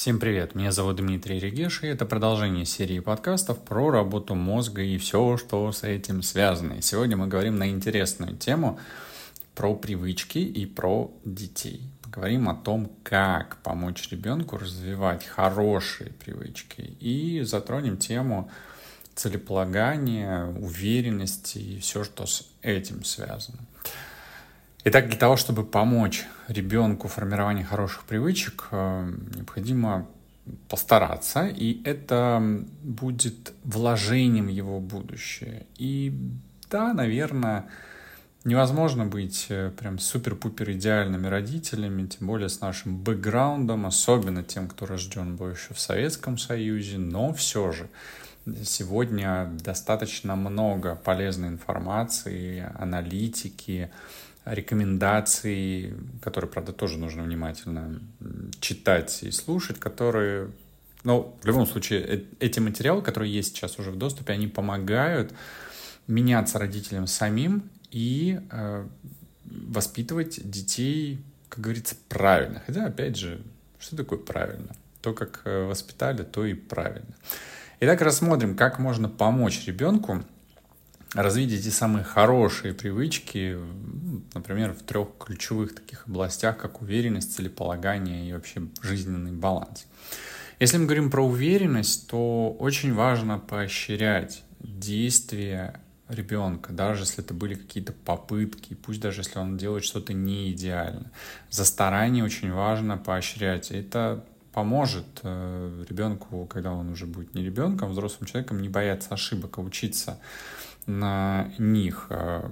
Всем привет, меня зовут Дмитрий Регеш, и это продолжение серии подкастов про работу мозга и все, что с этим связано. И сегодня мы говорим на интересную тему про привычки и про детей. Поговорим о том, как помочь ребенку развивать хорошие привычки и затронем тему целеполагания, уверенности и все, что с этим связано. Итак, для того, чтобы помочь ребенку в формировании хороших привычек, э, необходимо постараться, и это будет вложением его будущее. И да, наверное, невозможно быть э, прям супер-пупер идеальными родителями, тем более с нашим бэкграундом, особенно тем, кто рожден был еще в Советском Союзе, но все же сегодня достаточно много полезной информации, аналитики, рекомендаций, которые, правда, тоже нужно внимательно читать и слушать, которые, ну, в любом случае, э, эти материалы, которые есть сейчас уже в доступе, они помогают меняться родителям самим и э, воспитывать детей, как говорится, правильно. Хотя, опять же, что такое правильно? То, как э, воспитали, то и правильно. Итак, рассмотрим, как можно помочь ребенку развить эти самые хорошие привычки, например, в трех ключевых таких областях, как уверенность, целеполагание и вообще жизненный баланс. Если мы говорим про уверенность, то очень важно поощрять действия ребенка, даже если это были какие-то попытки, пусть даже если он делает что-то не идеально. За старание очень важно поощрять. Это поможет э, ребенку, когда он уже будет не ребенком, а взрослым человеком, не бояться ошибок, а учиться на них. А,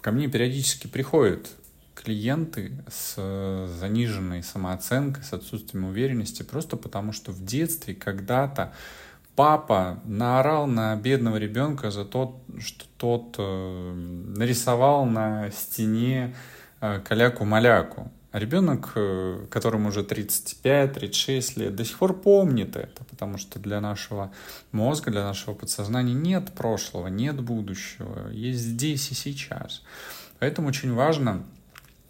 ко мне периодически приходят клиенты с заниженной самооценкой, с отсутствием уверенности, просто потому что в детстве когда-то папа наорал на бедного ребенка за то, что тот э, нарисовал на стене э, каляку-маляку. А ребенок, э, которому уже 35-36 лет, до сих пор помнит это, потому что для нашего мозга, для нашего подсознания нет прошлого, нет будущего, есть здесь и сейчас. Поэтому очень важно,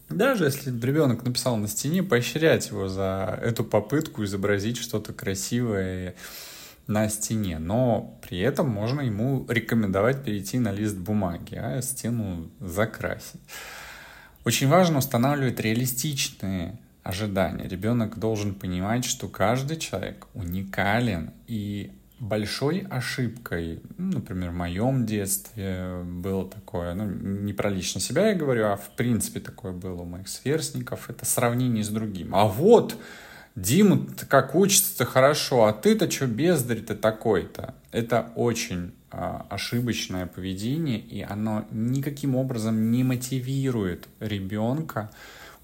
даже если ребенок написал на стене, поощрять его за эту попытку изобразить что-то красивое на стене, но при этом можно ему рекомендовать перейти на лист бумаги, а стену закрасить. Очень важно устанавливать реалистичные ожидания. Ребенок должен понимать, что каждый человек уникален и большой ошибкой, ну, например, в моем детстве было такое, ну, не про лично себя я говорю, а в принципе такое было у моих сверстников, это сравнение с другим. А вот Дима как учится-то хорошо, а ты-то что бездарь-то такой-то? Это очень ошибочное поведение, и оно никаким образом не мотивирует ребенка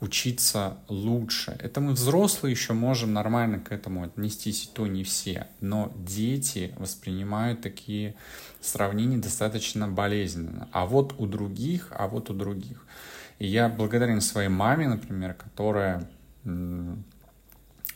учиться лучше. Это мы взрослые еще можем нормально к этому отнестись, и то не все. Но дети воспринимают такие сравнения достаточно болезненно. А вот у других, а вот у других. И я благодарен своей маме, например, которая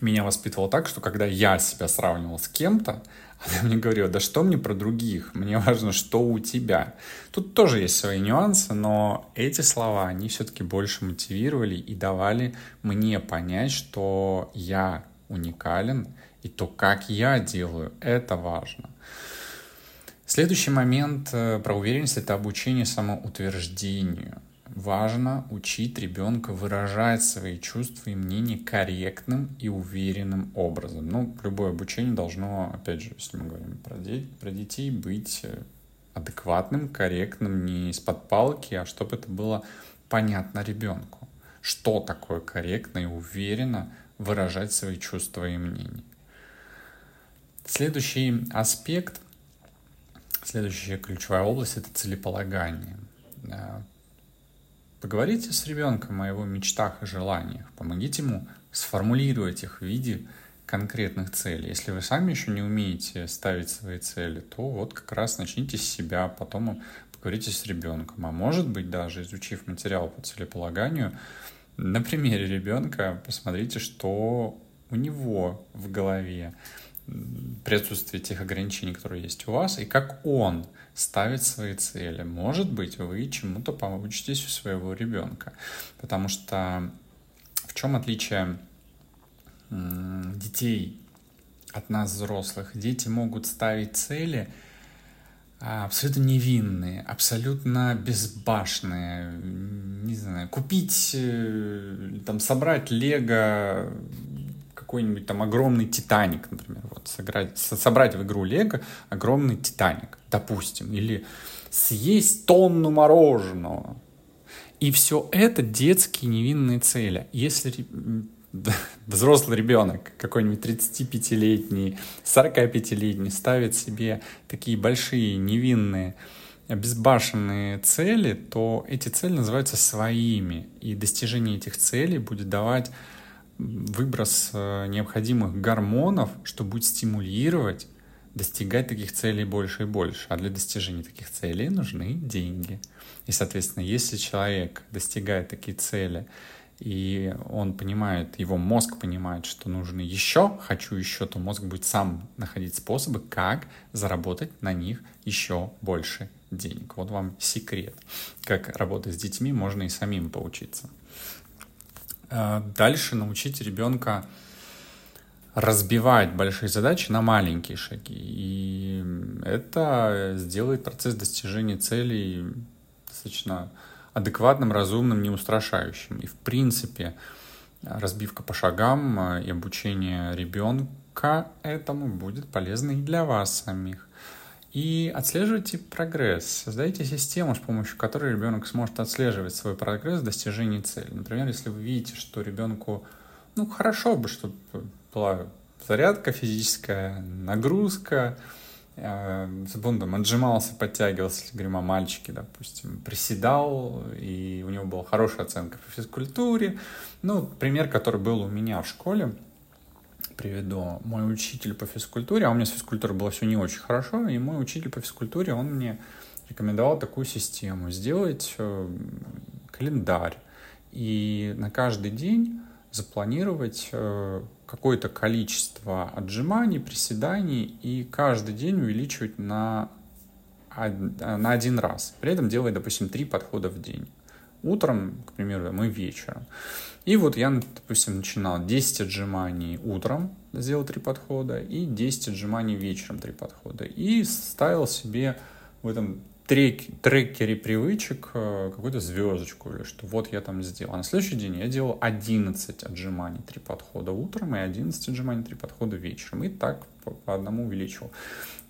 меня воспитывала так, что когда я себя сравнивал с кем-то, она мне говорила, да что мне про других, мне важно, что у тебя. Тут тоже есть свои нюансы, но эти слова, они все-таки больше мотивировали и давали мне понять, что я уникален, и то, как я делаю, это важно. Следующий момент э, про уверенность — это обучение самоутверждению важно учить ребенка выражать свои чувства и мнения корректным и уверенным образом. Ну, любое обучение должно, опять же, если мы говорим про, де- про детей, быть э, адекватным, корректным, не из-под палки, а чтобы это было понятно ребенку. Что такое корректно и уверенно выражать свои чувства и мнения. Следующий аспект, следующая ключевая область — это целеполагание Поговорите с ребенком о его мечтах и желаниях. Помогите ему сформулировать их в виде конкретных целей. Если вы сами еще не умеете ставить свои цели, то вот как раз начните с себя, потом поговорите с ребенком. А может быть, даже изучив материал по целеполаганию, на примере ребенка посмотрите, что у него в голове при отсутствии тех ограничений, которые есть у вас, и как он ставит свои цели. Может быть, вы чему-то поучитесь у своего ребенка. Потому что в чем отличие детей от нас, взрослых. Дети могут ставить цели а, абсолютно невинные, абсолютно безбашенные. Не знаю, купить, э, там, собрать лего какой-нибудь там огромный Титаник, например, вот сыграть, собрать в игру Лего огромный Титаник, допустим, или съесть тонну мороженого. И все это детские невинные цели. Если взрослый ребенок, какой-нибудь 35-летний, 45-летний, ставит себе такие большие невинные безбашенные цели, то эти цели называются своими. И достижение этих целей будет давать выброс э, необходимых гормонов, что будет стимулировать достигать таких целей больше и больше. А для достижения таких целей нужны деньги. И, соответственно, если человек достигает такие цели, и он понимает, его мозг понимает, что нужно еще, хочу еще, то мозг будет сам находить способы, как заработать на них еще больше денег. Вот вам секрет. Как работать с детьми, можно и самим поучиться. А, дальше научить ребенка разбивать большие задачи на маленькие шаги. И это сделает процесс достижения целей достаточно адекватным, разумным, не устрашающим. И в принципе разбивка по шагам и обучение ребенка этому будет полезно и для вас самих. И отслеживайте прогресс. Создайте систему, с помощью которой ребенок сможет отслеживать свой прогресс в цели. Например, если вы видите, что ребенку, ну, хорошо бы, чтобы была зарядка физическая, нагрузка, чтобы он там отжимался, подтягивался, если говорим о мальчике, допустим, приседал, и у него была хорошая оценка по физкультуре. Ну, пример, который был у меня в школе, приведу. Мой учитель по физкультуре, а у меня с физкультурой было все не очень хорошо, и мой учитель по физкультуре, он мне рекомендовал такую систему. Сделать э, календарь и на каждый день запланировать э, какое-то количество отжиманий, приседаний и каждый день увеличивать на, на один раз. При этом делать, допустим, три подхода в день. Утром, к примеру, мы вечером. И вот я, допустим, начинал 10 отжиманий утром, сделал три подхода, и 10 отжиманий вечером три подхода. И ставил себе в этом трек, трекере привычек э, какую-то звездочку или что вот я там сделал. А на следующий день я делал 11 отжиманий, 3 подхода утром и 11 отжиманий, 3 подхода вечером. И так по, по одному увеличивал.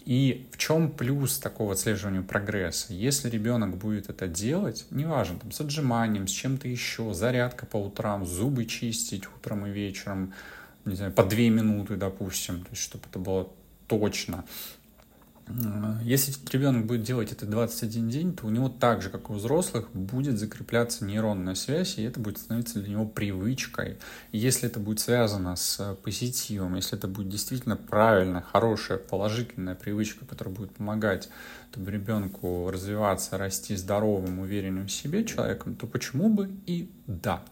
И в чем плюс такого отслеживания прогресса? Если ребенок будет это делать, неважно, там, с отжиманием, с чем-то еще, зарядка по утрам, зубы чистить утром и вечером, не знаю, по 2 минуты, допустим, то есть чтобы это было точно, если ребенок будет делать это 21 день, то у него так же, как и у взрослых, будет закрепляться нейронная связь, и это будет становиться для него привычкой. И если это будет связано с позитивом, если это будет действительно правильная, хорошая, положительная привычка, которая будет помогать чтобы ребенку развиваться, расти здоровым, уверенным в себе человеком, то почему бы и да.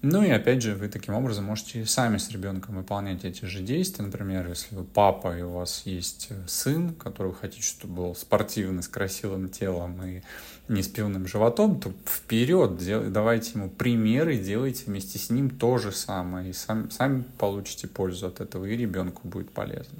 Ну и опять же, вы таким образом можете сами с ребенком выполнять эти же действия. Например, если вы папа и у вас есть сын, который вы хотите, чтобы был спортивный, с красивым телом и не с пивным животом, то вперед, дел, давайте ему примеры, делайте вместе с ним то же самое, и сам, сами получите пользу от этого, и ребенку будет полезно.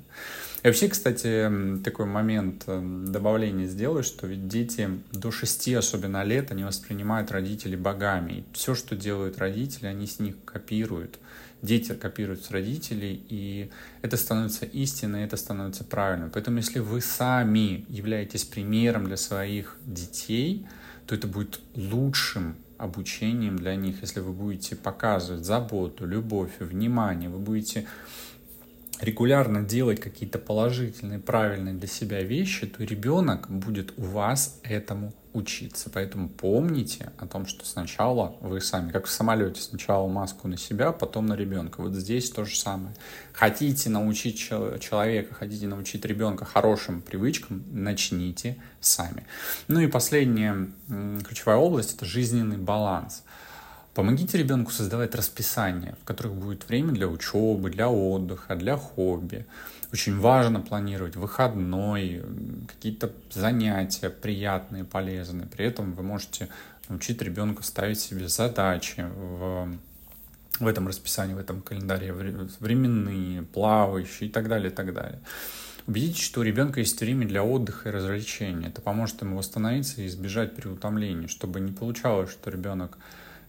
И вообще, кстати, такой момент э, добавления сделаю, что ведь дети до 6, особенно лет, они воспринимают родителей богами. И все, что делают родители, они с них копируют. Дети копируют с родителей, и это становится истиной, это становится правильным. Поэтому если вы сами являетесь примером для своих детей, то это будет лучшим обучением для них, если вы будете показывать заботу, любовь, внимание, вы будете регулярно делать какие-то положительные, правильные для себя вещи, то ребенок будет у вас этому учиться. Поэтому помните о том, что сначала вы сами, как в самолете, сначала маску на себя, потом на ребенка. Вот здесь то же самое. Хотите научить человека, хотите научить ребенка хорошим привычкам, начните сами. Ну и последняя ключевая область – это жизненный баланс. Помогите ребенку создавать расписание, в которых будет время для учебы, для отдыха, для хобби. Очень важно планировать выходной, какие-то занятия приятные, полезные. При этом вы можете научить ребенка ставить себе задачи в в этом расписании, в этом календаре временные, плавающие и так далее, и так далее. Убедитесь, что у ребенка есть время для отдыха и развлечения. Это поможет ему восстановиться и избежать переутомления, чтобы не получалось, что ребенок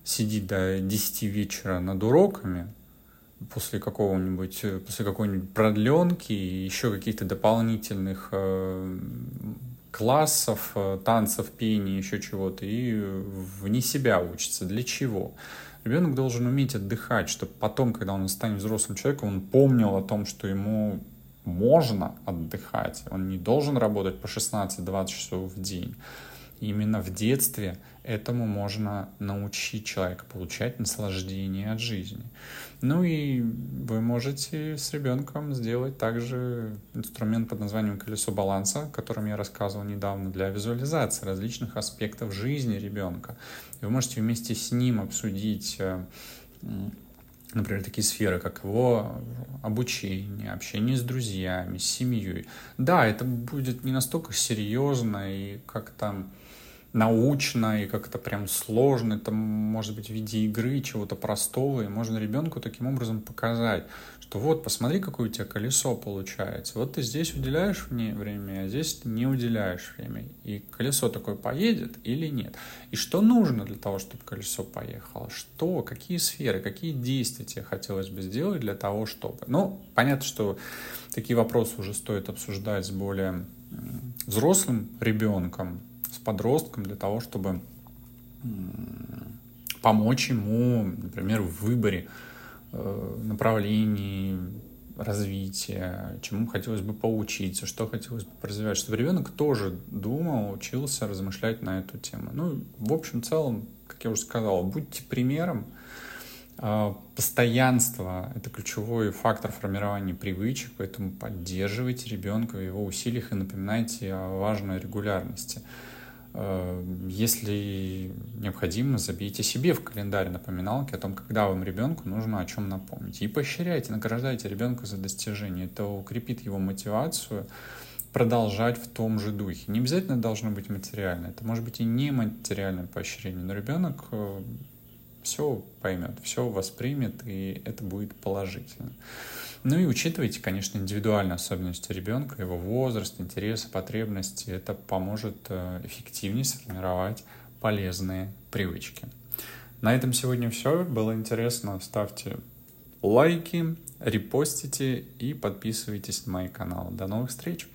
сидит до 10 вечера над уроками, после какого-нибудь, после какой-нибудь продленки и еще каких-то дополнительных э, классов, э, танцев, пения, еще чего-то, и вне себя учится. Для чего? Ребенок должен уметь отдыхать, чтобы потом, когда он станет взрослым человеком, он помнил о том, что ему можно отдыхать. Он не должен работать по 16-20 часов в день. Именно в детстве этому можно научить человека получать наслаждение от жизни. Ну и вы можете с ребенком сделать также инструмент под названием колесо баланса, о котором я рассказывал недавно, для визуализации различных аспектов жизни ребенка. Вы можете вместе с ним обсудить э, например, такие сферы, как его обучение, общение с друзьями, с семьей. Да, это будет не настолько серьезно и как-то научно и как-то прям сложно, это может быть в виде игры, чего-то простого, и можно ребенку таким образом показать, что вот, посмотри, какое у тебя колесо получается. Вот ты здесь уделяешь мне время, а здесь не уделяешь время. И колесо такое поедет или нет. И что нужно для того, чтобы колесо поехало? Что, какие сферы, какие действия тебе хотелось бы сделать для того, чтобы... Ну, понятно, что такие вопросы уже стоит обсуждать с более взрослым ребенком, подростком для того, чтобы помочь ему, например, в выборе э, направлений развития, чему хотелось бы поучиться, что хотелось бы развивать, чтобы ребенок тоже думал, учился размышлять на эту тему. Ну, в общем целом, как я уже сказал, будьте примером. А, постоянство — это ключевой фактор формирования привычек, поэтому поддерживайте ребенка в его усилиях и напоминайте о важной регулярности. Если необходимо, забейте себе в календарь напоминалки о том, когда вам ребенку нужно о чем напомнить. И поощряйте, награждайте ребенка за достижение. Это укрепит его мотивацию продолжать в том же духе. Не обязательно должно быть материально, это может быть и не материальное поощрение, но ребенок э, все поймет, все воспримет, и это будет положительно. Ну и учитывайте, конечно, индивидуальные особенности ребенка, его возраст, интересы, потребности. Это поможет э, эффективнее сформировать полезные привычки. На этом сегодня все. Было интересно. Ставьте лайки, репостите и подписывайтесь на мой канал. До новых встреч!